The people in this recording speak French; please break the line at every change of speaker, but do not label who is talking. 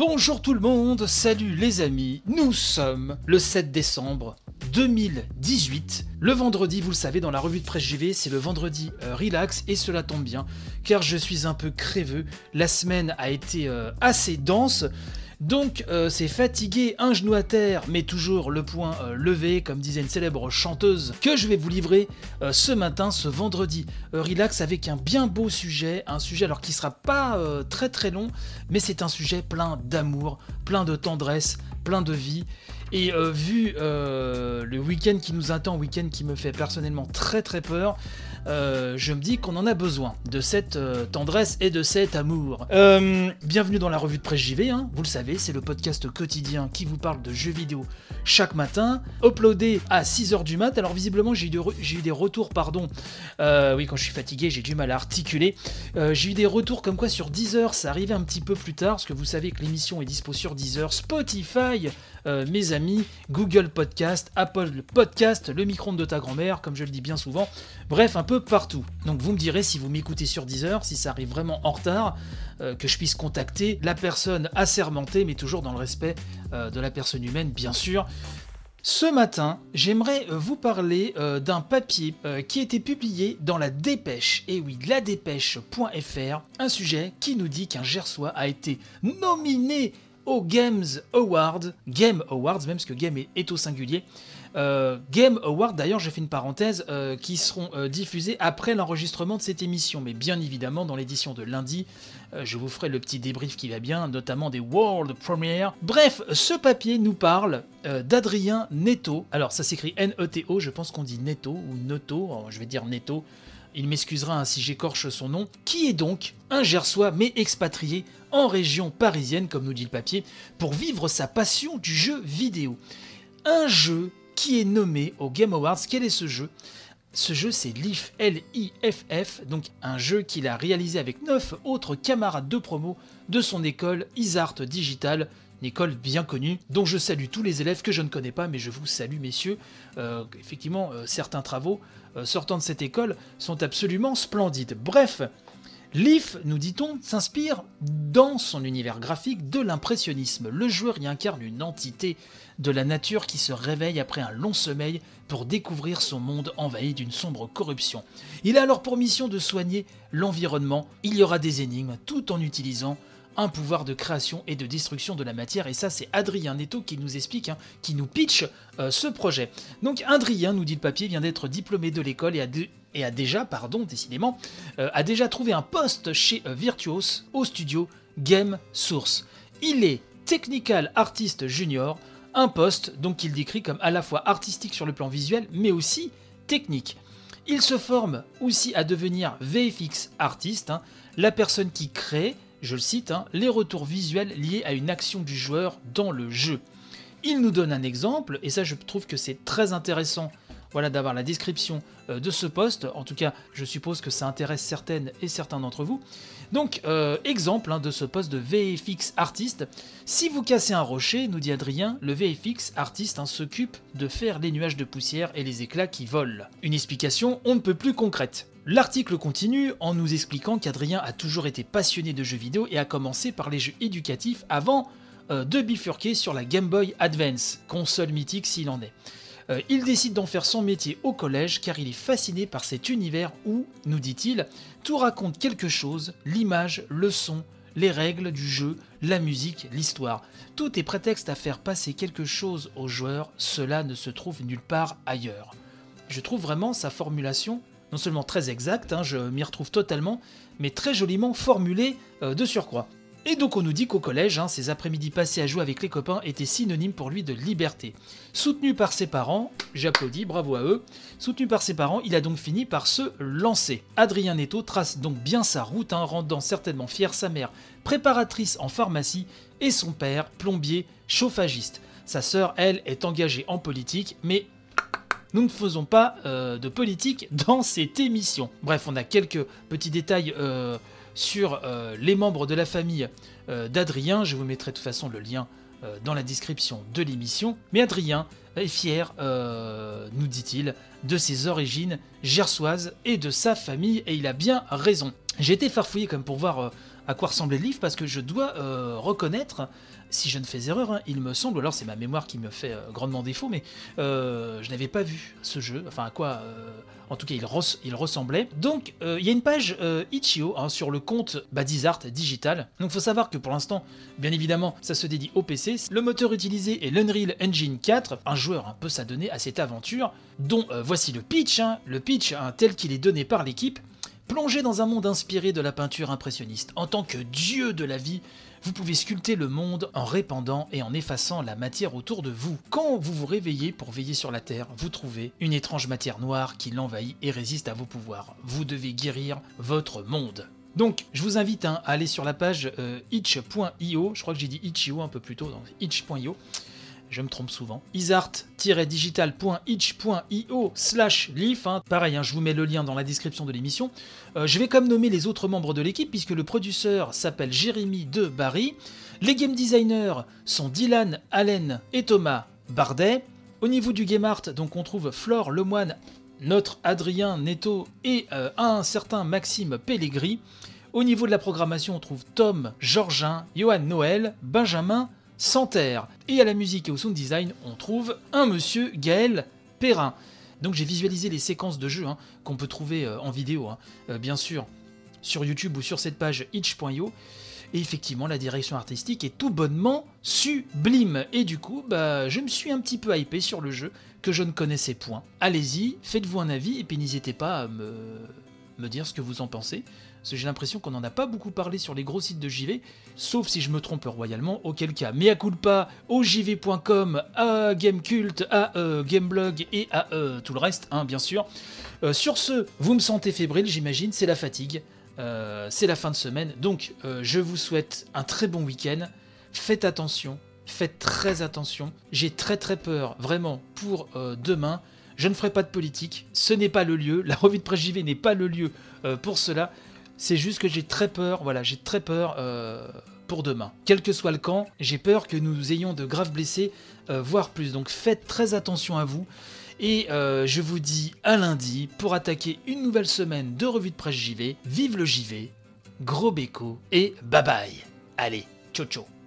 Bonjour tout le monde, salut les amis, nous sommes le 7 décembre 2018. Le vendredi, vous le savez, dans la revue de presse JV, c'est le vendredi euh, relax et cela tombe bien car je suis un peu créveux. La semaine a été euh, assez dense. Donc euh, c'est fatigué, un genou à terre, mais toujours le poing euh, levé, comme disait une célèbre chanteuse, que je vais vous livrer euh, ce matin, ce vendredi. Relax avec un bien beau sujet, un sujet alors qui sera pas très très long, mais c'est un sujet plein d'amour, plein de tendresse, plein de vie. Et vu le week-end qui nous attend, week-end qui me fait personnellement très très peur, euh, je me dis qu'on en a besoin de cette euh, tendresse et de cet amour. Euh, bienvenue dans la revue de presse JV, hein. vous le savez, c'est le podcast quotidien qui vous parle de jeux vidéo chaque matin, uploadé à 6h du mat. Alors visiblement j'ai eu, des retours, pardon, oui quand je suis fatigué j'ai du mal à articuler, j'ai eu des retours comme quoi sur 10h ça arrivait un petit peu plus tard, parce que vous savez que l'émission est dispo sur 10h, Spotify, mes amis, Google Podcast, Apple Podcast, le micro de ta grand-mère, comme je le dis bien souvent, bref, un peu partout. Donc vous me direz si vous m'écoutez sur Deezer, si ça arrive vraiment en retard, euh, que je puisse contacter la personne assermentée, mais toujours dans le respect euh, de la personne humaine, bien sûr. Ce matin, j'aimerais euh, vous parler d'un papier qui a été publié dans la Dépêche, et oui, la dépêche.fr, un sujet qui nous dit qu'un Gersois a été nominé Games Awards, Game Awards, même parce que Game est, au singulier. Euh, Game Awards, d'ailleurs, j'ai fait une parenthèse, euh, qui seront euh, diffusés après l'enregistrement de cette émission, mais bien évidemment dans l'édition de lundi, euh, je vous ferai le petit débrief qui va bien, notamment des World Premiere. Bref, ce papier nous parle d'Adrien Neto. Alors ça s'écrit N-E-T-O, je pense qu'on dit Neto ou Noto, Alors, je vais dire Neto. Il m'excusera si j'écorche son nom, qui est donc un Gersois mais expatrié en région parisienne, comme nous dit le papier, pour vivre sa passion du jeu vidéo. Un jeu qui est nommé au Game Awards. Quel est ce jeu? Ce jeu, c'est L-I-F-F, donc un jeu qu'il a réalisé avec neuf autres camarades de promo de son école Isart Digital, école bien connue, dont je salue tous les élèves que je ne connais pas, mais je vous salue, messieurs. Euh, effectivement, euh, certains travaux euh, sortant de cette école sont absolument splendides. Bref, Leaf, nous dit-on, s'inspire dans son univers graphique de l'impressionnisme. Le joueur y incarne une entité de la nature qui se réveille après un long sommeil pour découvrir son monde envahi d'une sombre corruption. Il a alors pour mission de soigner l'environnement. Il y aura des énigmes tout en utilisant un pouvoir de création et de destruction de la matière. Et ça, c'est Adrien Neto qui nous explique, hein, qui nous pitch euh, ce projet. Donc Adrien, nous dit le papier, vient d'être diplômé de l'école et a, déjà, pardon, décidément, euh, a déjà trouvé un poste chez euh, Virtuos au studio Game Source. Il est Technical Artist Junior, un poste donc qu'il décrit comme à la fois artistique sur le plan visuel, mais aussi technique. Il se forme aussi à devenir VFX artiste, hein, la personne qui crée, je le cite, hein, les retours visuels liés à une action du joueur dans le jeu. Il nous donne un exemple, et ça je trouve que c'est très intéressant voilà, d'avoir la description euh, de ce poste. En tout cas, je suppose que ça intéresse certaines et certains d'entre vous. Donc, euh, exemple hein, de ce poste de VFX artiste. Si vous cassez un rocher, nous dit Adrien, le VFX artiste hein, s'occupe de faire les nuages de poussière et les éclats qui volent. Une explication on ne peut plus concrète. L'article continue en nous expliquant qu'Adrien a toujours été passionné de jeux vidéo et a commencé par les jeux éducatifs avant euh, de bifurquer sur la Game Boy Advance, console mythique s'il en est. Euh, il décide d'en faire son métier au collège car il est fasciné par cet univers où, nous dit-il, tout raconte quelque chose, l'image, le son, les règles du jeu, la musique, l'histoire. Tout est prétexte à faire passer quelque chose aux joueurs, cela ne se trouve nulle part ailleurs. Je trouve vraiment sa formulation non seulement très exacte, hein, je m'y retrouve totalement, mais très joliment formulée euh, de surcroît. Et donc on nous dit qu'au collège, hein, ces après-midi passés à jouer avec les copains étaient synonymes pour lui de liberté. Soutenu par ses parents, j'applaudis, bravo à eux, soutenu par ses parents, il a donc fini par se lancer. Adrien Netto trace donc bien sa route, hein, rendant certainement fier sa mère, préparatrice en pharmacie, et son père, plombier, chauffagiste. Sa sœur, elle, est engagée en politique, mais nous ne faisons pas euh, de politique dans cette émission. Bref, on a quelques petits détails euh, sur euh, les membres de la famille d'Adrien. Je vous mettrai de toute façon le lien dans la description de l'émission. Mais Adrien est fier, nous dit-il, de ses origines gersoises et de sa famille, et il a bien raison. J'ai été farfouillé comme pour voir à quoi ressemblait le livre parce que je dois reconnaître si je ne fais erreur, hein, il me semble, alors c'est ma mémoire qui me fait euh, grandement défaut, mais euh, je n'avais pas vu ce jeu, enfin à quoi, euh, en tout cas il, ressemblait. Donc il y a une page Itch.io hein, sur le compte Badizart Digital. Donc il faut savoir que pour l'instant, bien évidemment, ça se dédie au PC. Le moteur utilisé est l'Unreal Engine 4. Un joueur peut s'adonner à cette aventure, dont voici le pitch, hein, le pitch tel qu'il est donné par l'équipe. Plongé dans un monde inspiré de la peinture impressionniste, en tant que dieu de la vie, vous pouvez sculpter le monde en répandant et en effaçant la matière autour de vous. Quand vous vous réveillez pour veiller sur la Terre, vous trouvez une étrange matière noire qui l'envahit et résiste à vos pouvoirs. Vous devez guérir votre monde. Donc, je vous invite hein, à aller sur la page euh, itch.io, je crois que j'ai dit itch.io un peu plus tôt, donc itch.io, je me trompe souvent. isart-digital.itch.io slash leaf. Hein. Pareil, hein, je vous mets le lien dans la description de l'émission. Euh, je vais même nommer les autres membres de l'équipe, puisque le producteur s'appelle Jérémy de Barry. Les game designers sont Dylan Allen et Thomas Bardet. Au niveau du game art, donc on trouve Flore Lemoine, notre Adrien Netto et euh, un certain Maxime Pellegri. Au niveau de la programmation, on trouve Tom Georgin, Johan Noël, Benjamin Santerre. Et à la musique et au sound design, on trouve un monsieur Gaël Perrin. Donc j'ai visualisé les séquences de jeu hein, qu'on peut trouver euh, en vidéo, hein, euh, bien sûr, sur YouTube ou sur cette page itch.io. Et effectivement, la direction artistique est tout bonnement sublime. Et du coup, bah, je me suis un petit peu hypé sur le jeu que je ne connaissais point. Allez-y, faites-vous un avis et puis n'hésitez pas à me, me dire ce que vous en pensez. Parce que j'ai l'impression qu'on n'en a pas beaucoup parlé sur les gros sites de JV, sauf si je me trompe royalement, auquel cas, mea culpa au jv.com, à Gamecult, à euh, Gameblog et à euh, tout le reste, hein, bien sûr. Euh, sur ce, vous me sentez fébrile, j'imagine, c'est la fatigue, c'est la fin de semaine, donc je vous souhaite un très bon week-end, faites attention, faites très attention, j'ai très très peur, vraiment, pour demain. Je ne ferai pas de politique, ce n'est pas le lieu, la revue de presse JV n'est pas le lieu pour cela. C'est juste que j'ai très peur, voilà, j'ai très peur euh, pour demain. Quel que soit le camp, j'ai peur que nous ayons de graves blessés, euh, voire plus. Donc faites très attention à vous. Et euh, je vous dis à lundi pour attaquer une nouvelle semaine de revue de presse JV. Vive le JV, gros béco et bye bye. Allez, ciao ciao.